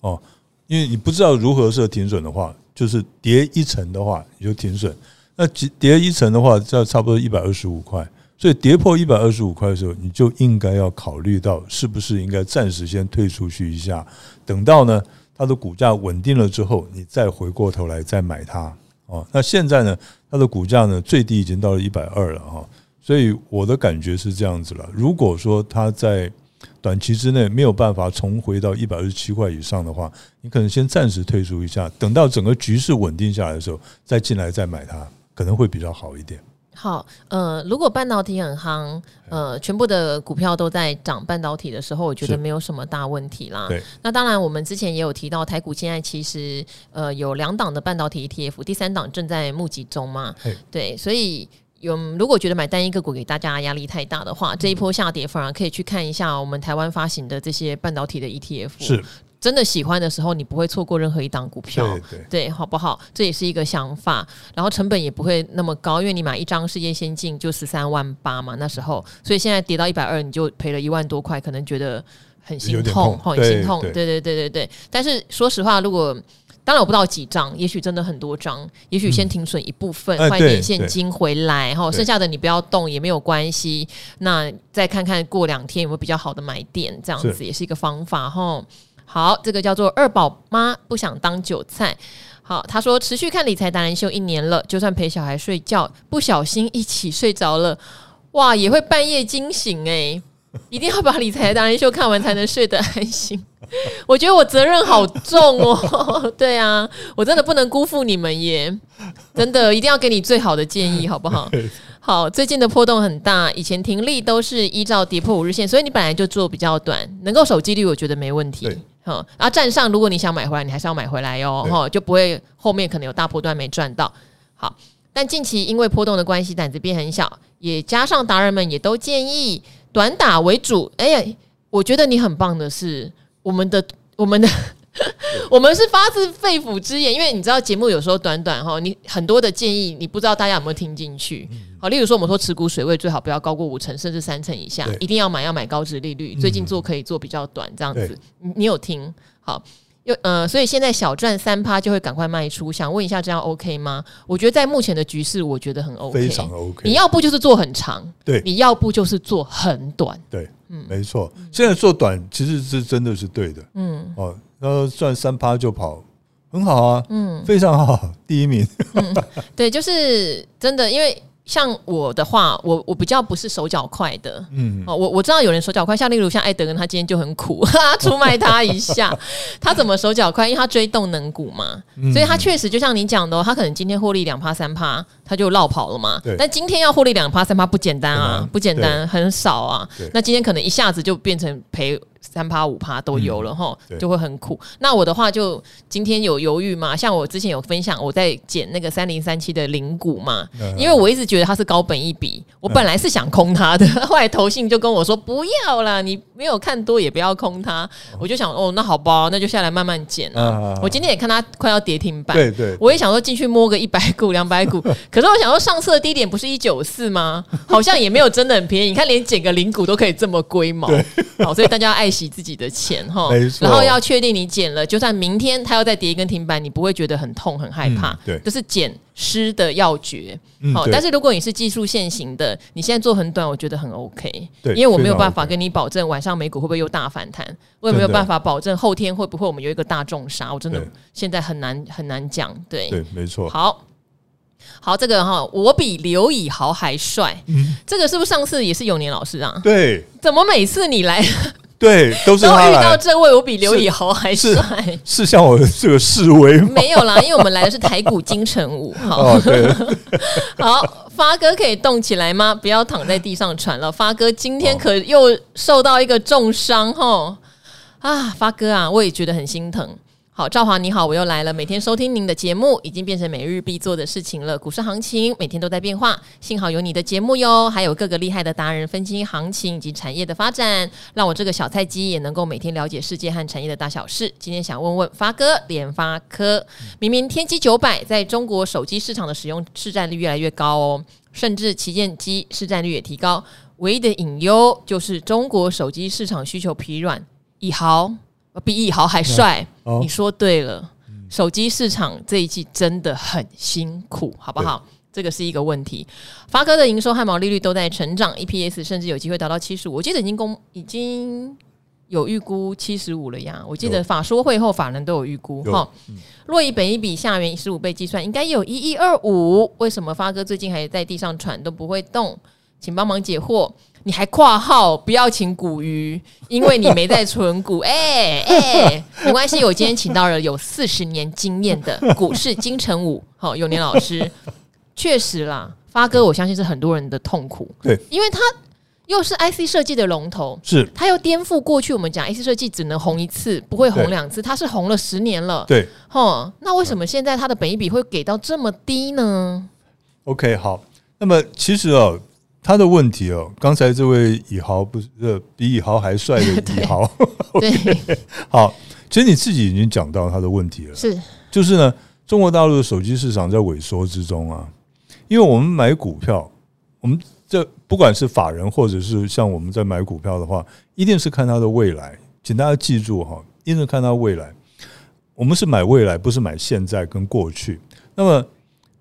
哦，因为你不知道如何设停损的话，就是跌一层的话你就停损。那跌一层的话，就要差不多一百二十五块。所以跌破一百二十五块的时候，你就应该要考虑到是不是应该暂时先退出去一下，等到呢它的股价稳定了之后，你再回过头来再买它哦。那现在呢，它的股价呢最低已经到了一百二了哈，所以我的感觉是这样子了。如果说它在短期之内没有办法重回到一百二十七块以上的话，你可能先暂时退出一下，等到整个局势稳定下来的时候再进来再买它，可能会比较好一点。好，呃，如果半导体很夯，呃，全部的股票都在涨半导体的时候，我觉得没有什么大问题啦。对，那当然，我们之前也有提到，台股现在其实呃有两档的半导体 ETF，第三档正在募集中嘛。对，所以有如果觉得买单一个股给大家压力太大的话，这一波下跌反而可以去看一下我们台湾发行的这些半导体的 ETF。是。真的喜欢的时候，你不会错过任何一档股票，对对，对，好不好？这也是一个想法，然后成本也不会那么高，因为你买一张世界先进就十三万八嘛，那时候，所以现在跌到一百二，你就赔了一万多块，可能觉得很心痛，很心痛，对对对对对。但是说实话，如果当然我不知道几张，也许真的很多张，也许先停损一部分，换、嗯、一点现金回来，哈，剩下的你不要动也没有关系。那再看看过两天有没有比较好的买点，这样子也是一个方法，哈。好，这个叫做二宝妈不想当韭菜。好，他说持续看理财达人秀一年了，就算陪小孩睡觉，不小心一起睡着了，哇，也会半夜惊醒诶、欸，[laughs] 一定要把理财达人秀看完才能睡得安心。[laughs] 我觉得我责任好重哦，[laughs] 对啊，我真的不能辜负你们耶，真的一定要给你最好的建议，好不好？好，最近的波动很大，以前停利都是依照跌破五日线，所以你本来就做比较短，能够守纪律，我觉得没问题。好，然后站上，如果你想买回来，你还是要买回来哟，哈，就不会后面可能有大波段没赚到。好，但近期因为波动的关系，胆子变很小，也加上达人们也都建议短打为主。哎呀，我觉得你很棒的是，我们的我们的我们是发自肺腑之言，因为你知道节目有时候短短哈，你很多的建议，你不知道大家有没有听进去。好，例如说我们说持股水位最好不要高过五成，甚至三成以下，一定要买要买高值利率。最近做可以做比较短这样子，你有听好？又呃，所以现在小赚三趴就会赶快卖出。想问一下，这样 OK 吗？我觉得在目前的局势，我觉得很 OK，非常 OK。你要不就是做很长，对；你要不就是做很短，对，嗯，没错。现在做短其实是真的是对的，嗯，哦，那赚三趴就跑，很好啊，嗯，非常好，第一名，嗯，对，就是真的，因为。像我的话，我我比较不是手脚快的，嗯，哦，我我知道有人手脚快，像例如像艾德根，他今天就很苦，哈哈，出卖他一下，[laughs] 他怎么手脚快？因为他追动能股嘛，嗯、所以他确实就像你讲的，他可能今天获利两趴三趴，他就落跑了嘛。对但今天要获利两趴三趴不简单啊，嗯、不简单，很少啊。对那今天可能一下子就变成赔。三趴五趴都有了哈，嗯、就会很苦。那我的话就今天有犹豫嘛，像我之前有分享，我在捡那个三零三七的零股嘛，因为我一直觉得它是高本一笔，我本来是想空它的，[laughs] 后来投信就跟我说不要啦，你没有看多也不要空它。我就想哦，那好吧，那就下来慢慢捡啊。我今天也看它快要跌停板，对对，我也想说进去摸个一百股两百股，可是我想说上次的低点不是一九四吗？好像也没有真的很便宜，你看连捡个零股都可以这么龟毛，好，所以大家要爱惜自己的钱哈，然后要确定你减了，就算明天它要再跌一根停板，你不会觉得很痛很害怕。对，这是减失的要诀。好，但是如果你是技术线型的，你现在做很短，我觉得很 OK。对，因为我没有办法跟你保证晚上美股会不会又大反弹，我也没有办法保证后天会不会我们有一个大重杀，我真的现在很难很难讲。对，对，没错。好，好，这个哈，我比刘以豪还帅。这个是不是上次也是永年老师啊？对，怎么每次你来？对，都是他。遇到这位，我比刘以豪还帅。是像我这个示威吗？没有啦，因为我们来的是台股金城武。好，[laughs] 哦、对 [laughs] 好，发哥可以动起来吗？不要躺在地上喘了。发哥今天可又受到一个重伤哈。啊，发哥啊，我也觉得很心疼。好，赵华你好，我又来了。每天收听您的节目，已经变成每日必做的事情了。股市行情每天都在变化，幸好有你的节目哟，还有各个厉害的达人分析行情以及产业的发展，让我这个小菜鸡也能够每天了解世界和产业的大小事。今天想问问发哥，联发科明明天玑九百在中国手机市场的使用市占率越来越高哦，甚至旗舰机市占率也提高，唯一的隐忧就是中国手机市场需求疲软。以豪。比以豪还帅，哦、你说对了。手机市场这一季真的很辛苦，好不好？这个是一个问题。发哥的营收和毛利率都在成长，EPS 甚至有机会达到七十五。我记得已经公已经有预估七十五了呀。我记得法说会后法人都有预估哈。若以本一比下元十五倍计算，应该有一一二五。为什么发哥最近还在地上喘都不会动？请帮忙解惑。你还括号不要请股鱼，因为你没在存股。哎 [laughs] 哎、欸欸，没关系，我今天请到了有四十年经验的股市金城武，好，[laughs] 永年老师。确实啦，发哥，我相信是很多人的痛苦。对，因为他又是 IC 设计的龙头，是，他又颠覆过去我们讲 IC 设计只能红一次，不会红两次，他是红了十年了。对，齁，那为什么现在他的本益比会给到这么低呢？OK，好，那么其实哦，他的问题哦，刚才这位以豪不是比以豪还帅的 [laughs] 以豪，对，okay, [laughs] 好，其实你自己已经讲到他的问题了，是，就是呢，中国大陆的手机市场在萎缩之中啊，因为我们买股票，我们。这不管是法人或者是像我们在买股票的话，一定是看它的未来。请大家记住哈，一定是看它未来。我们是买未来，不是买现在跟过去。那么，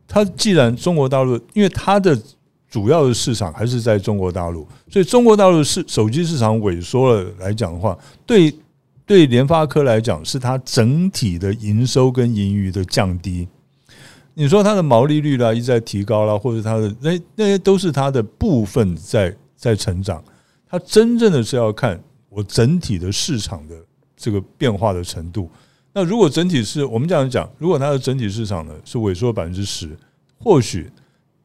它既然中国大陆，因为它的主要的市场还是在中国大陆，所以中国大陆市手机市场萎缩了来讲的话，对对联发科来讲，是它整体的营收跟盈余的降低。你说它的毛利率啦一直在提高啦，或者它的那那些都是它的部分在在成长。它真正的是要看我整体的市场的这个变化的程度。那如果整体是我们这样讲，如果它的整体市场呢是萎缩百分之十，或许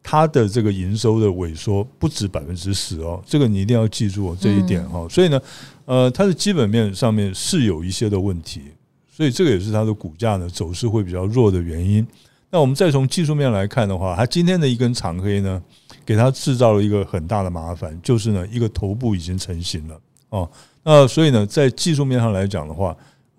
它的这个营收的萎缩不止百分之十哦。这个你一定要记住这一点哈。所以呢，呃，它的基本面上面是有一些的问题，所以这个也是它的股价呢走势会比较弱的原因。那我们再从技术面来看的话，它今天的一根长黑呢，给它制造了一个很大的麻烦，就是呢，一个头部已经成型了哦。那所以呢，在技术面上来讲的话，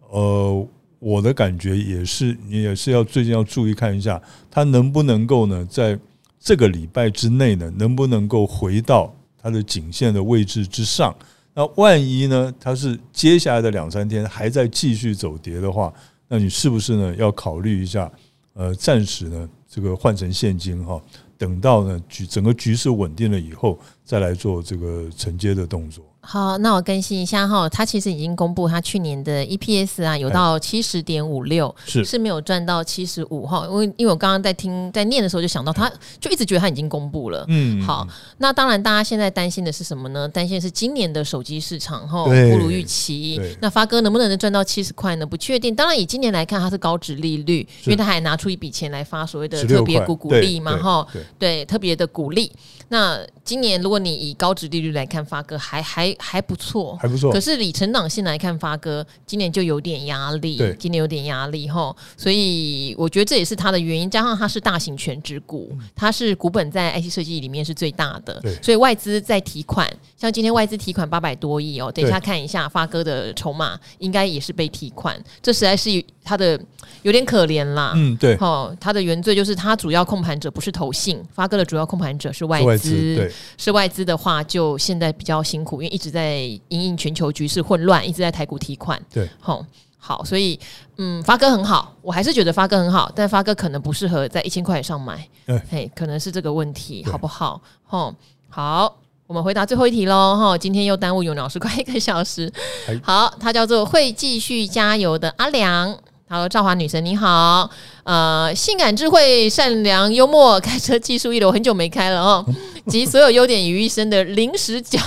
呃，我的感觉也是，你也是要最近要注意看一下，它能不能够呢，在这个礼拜之内呢，能不能够回到它的颈线的位置之上？那万一呢，它是接下来的两三天还在继续走跌的话，那你是不是呢，要考虑一下？呃，暂时呢，这个换成现金哈，等到呢局整个局势稳定了以后，再来做这个承接的动作。好，那我更新一下哈，他其实已经公布他去年的 EPS 啊，有到七十点五六，是是没有赚到七十五哈，因为因为我刚刚在听在念的时候就想到，他就一直觉得他已经公布了，嗯，好，那当然大家现在担心的是什么呢？担心的是今年的手机市场哈不如预期，那发哥能不能赚到七十块呢？不确定。当然以今年来看，它是高值利率，因为他还拿出一笔钱来发所谓的特别股鼓励嘛哈，对，特别的鼓励。那今年如果你以高值利率来看，发哥还还还不错，还不错。可是以成长性来看，发哥今年就有点压力，对，今年有点压力哈。所以我觉得这也是他的原因，加上他是大型权值股，他是股本在 IC 设计里面是最大的，所以外资在提款，像今天外资提款八百多亿哦。等一下看一下发哥的筹码，应该也是被提款，这实在是它的有点可怜啦。嗯，对。哦，他的原罪就是他主要控盘者不是投信，发哥的主要控盘者是外资，对，是外资的话就现在比较辛苦，因为一直在。在因应全球局势混乱，一直在台股提款。对，好，好，所以嗯，发哥很好，我还是觉得发哥很好，但发哥可能不适合在一千块以上买。对，嘿，可能是这个问题，好不好？吼，好，我们回答最后一题喽。哈，今天又耽误永老师快一个小时。好，他叫做会继续加油的阿良。他说：“赵华女神你好，呃，性感、智慧、善良、幽默，开车技术一流，很久没开了哦。[laughs] 集所有优点于一身的零死角，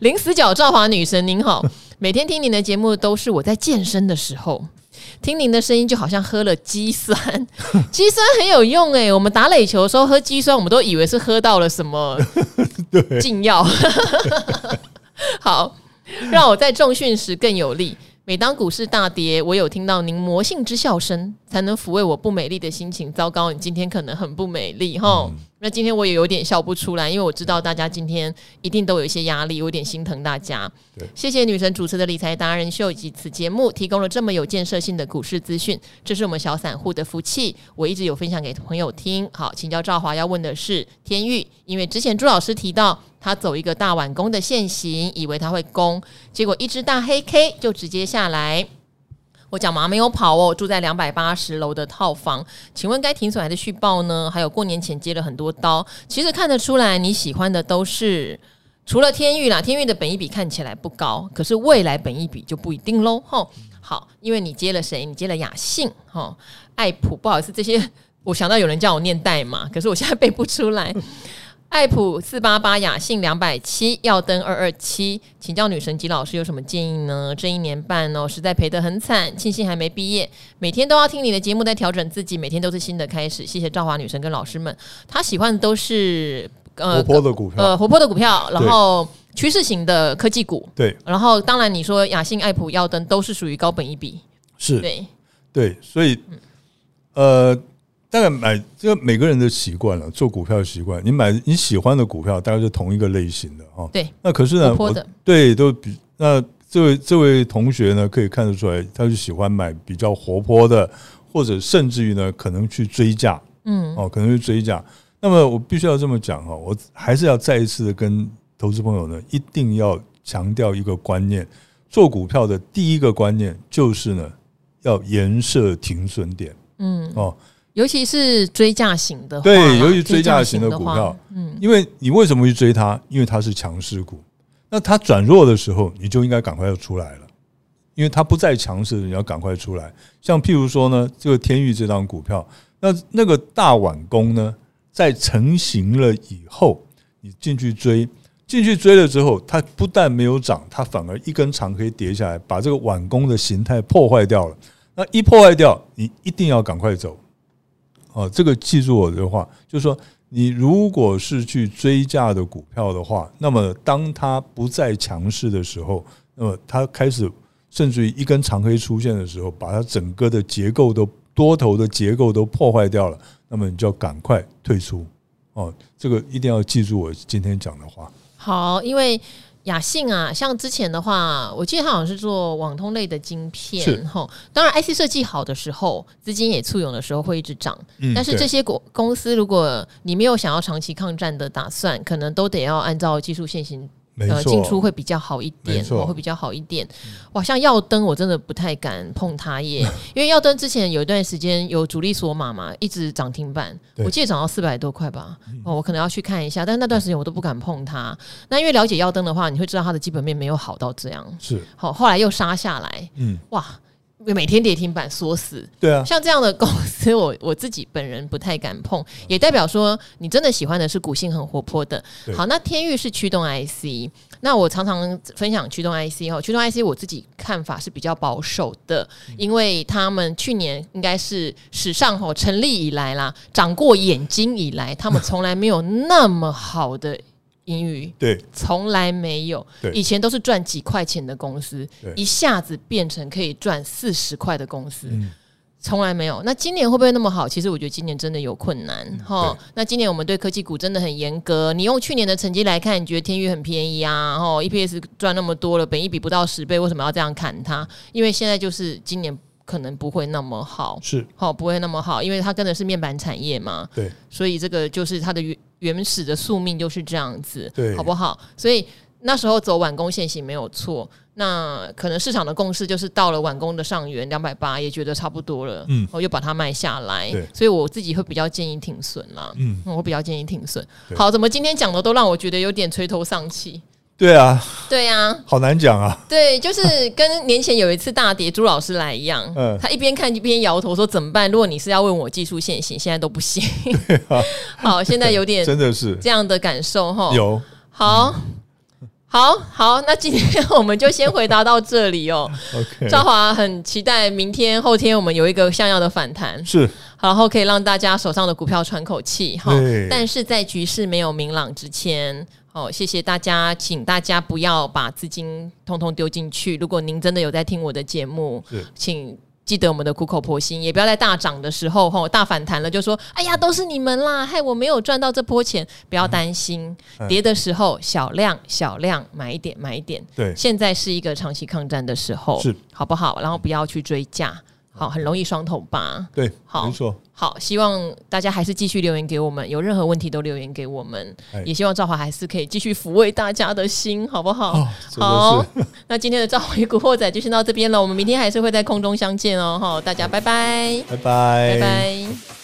零死角赵华女神您好，每天听您的节目都是我在健身的时候，听您的声音就好像喝了肌酸，[laughs] 肌酸很有用哎。我们打垒球的时候喝肌酸，我们都以为是喝到了什么 [laughs] 禁药。好，让我在重训时更有力。”每当股市大跌，我有听到您魔性之笑声，才能抚慰我不美丽的心情。糟糕，你今天可能很不美丽哈。嗯、那今天我也有点笑不出来，因为我知道大家今天一定都有一些压力，有点心疼大家。对谢谢女神主持的理财达人秀以及此节目提供了这么有建设性的股市资讯，这是我们小散户的福气。我一直有分享给朋友听。好，请教赵华要问的是天域，因为之前朱老师提到。他走一个大碗攻的线型，以为他会攻，结果一只大黑 K 就直接下来。我讲嘛没有跑哦，住在两百八十楼的套房，请问该停损还是续报呢？还有过年前接了很多刀，其实看得出来你喜欢的都是除了天域啦，天域的本一比看起来不高，可是未来本一比就不一定喽。吼，好，因为你接了谁？你接了雅信，吼，爱普，不好意思，这些我想到有人叫我念代码，可是我现在背不出来。爱普四八八，雅信两百七，耀登二二七，请教女神吉老师有什么建议呢？这一年半哦，实在赔得很惨，庆幸还没毕业，每天都要听你的节目，在调整自己，每天都是新的开始。谢谢赵华女神跟老师们，她喜欢的都是呃活泼的股票，呃活泼的股票，然后趋势型的科技股，对，然后当然你说雅信、爱普、耀登都是属于高本一比，是。对。对，所以呃。大概买这个每个人的习惯了，做股票的习惯。你买你喜欢的股票，大概是同一个类型的哈。对。那可是呢，我对都比那这位这位同学呢，可以看得出来，他就喜欢买比较活泼的，或者甚至于呢，可能去追价。嗯。哦，可能去追价。那么我必须要这么讲哈，我还是要再一次的跟投资朋友呢，一定要强调一个观念：做股票的第一个观念就是呢，要严设停损点。嗯。哦。尤其是追价型的，对，尤其追价型的股票，嗯，因为你为什么去追它？因为它是强势股，那它转弱的时候，你就应该赶快要出来了，因为它不再强势，你要赶快出来。像譬如说呢，这个天域这张股票，那那个大碗工呢，在成型了以后，你进去追，进去追了之后，它不但没有涨，它反而一根长可以跌下来，把这个碗工的形态破坏掉了。那一破坏掉，你一定要赶快走。哦，这个记住我的话，就是说，你如果是去追价的股票的话，那么当它不再强势的时候，那么它开始甚至于一根长黑出现的时候，把它整个的结构都多头的结构都破坏掉了，那么你就要赶快退出。哦，这个一定要记住我今天讲的话。好，因为。雅信啊，像之前的话，我记得他好像是做网通类的晶片，吼。当然，IC 设计好的时候，资金也簇拥的时候，会一直涨。嗯，但是这些公公司，如果你没有想要长期抗战的打算，可能都得要按照技术线型。呃，进出会比较好一点，会比较好一点。哇，像耀灯，我真的不太敢碰它耶，因为耀灯之前有一段时间有主力锁码嘛，一直涨停板，我记得涨到四百多块吧。哦，我可能要去看一下，但是那段时间我都不敢碰它。那因为了解耀灯的话，你会知道它的基本面没有好到这样。是，好，后来又杀下来。嗯，哇。每天跌停板锁死，对啊，像这样的公司，我 [laughs] 我自己本人不太敢碰，也代表说你真的喜欢的是股性很活泼的。好，那天域是驱动 IC，那我常常分享驱动 IC 哈，驱动 IC 我自己看法是比较保守的，因为他们去年应该是史上哈成立以来啦，长过眼睛以来，他们从来没有那么好的。盈余对，从来没有，以前都是赚几块钱的公司，一下子变成可以赚四十块的公司，从来没有。那今年会不会那么好？其实我觉得今年真的有困难哈。那今年我们对科技股真的很严格。你用去年的成绩来看，你觉得天宇很便宜啊？然后 EPS 赚那么多了，本一比不到十倍，为什么要这样砍它？因为现在就是今年可能不会那么好，是好不会那么好，因为它跟的是面板产业嘛。对，所以这个就是它的原。原始的宿命就是这样子，对，好不好？所以那时候走晚工现行没有错。那可能市场的共识就是到了晚工的上缘两百八，也觉得差不多了，嗯，我又把它卖下来。对，所以我自己会比较建议停损啦，嗯，我比较建议停损。好，怎么今天讲的都让我觉得有点垂头丧气？对啊，对啊，好难讲啊。对，就是跟年前有一次大跌，朱老师来一样，嗯，他一边看一边摇头说怎么办？如果你是要问我技术线行，现在都不行。啊，[laughs] 好，现在有点 [laughs] 真的是这样的感受哈。有，好，好，好，那今天我们就先回答到这里哦。[laughs] OK，兆华很期待明天后天我们有一个像样的反弹，是，然后可以让大家手上的股票喘口气哈。但是在局势没有明朗之前。好，谢谢大家，请大家不要把资金通通丢进去。如果您真的有在听我的节目，请记得我们的苦口婆心，也不要在大涨的时候吼大反弹了就说：“哎呀，都是你们啦，害我没有赚到这波钱。”不要担心，跌的时候小量小量买一点买一点。对，现在是一个长期抗战的时候，是好不好？然后不要去追价。好，很容易双头吧。对，好，没错。好，希望大家还是继续留言给我们，有任何问题都留言给我们。也希望赵华还是可以继续抚慰大家的心，好不好？好，那今天的赵华与古惑仔就先到这边了，我们明天还是会在空中相见哦。好，大家拜拜，拜拜，拜拜。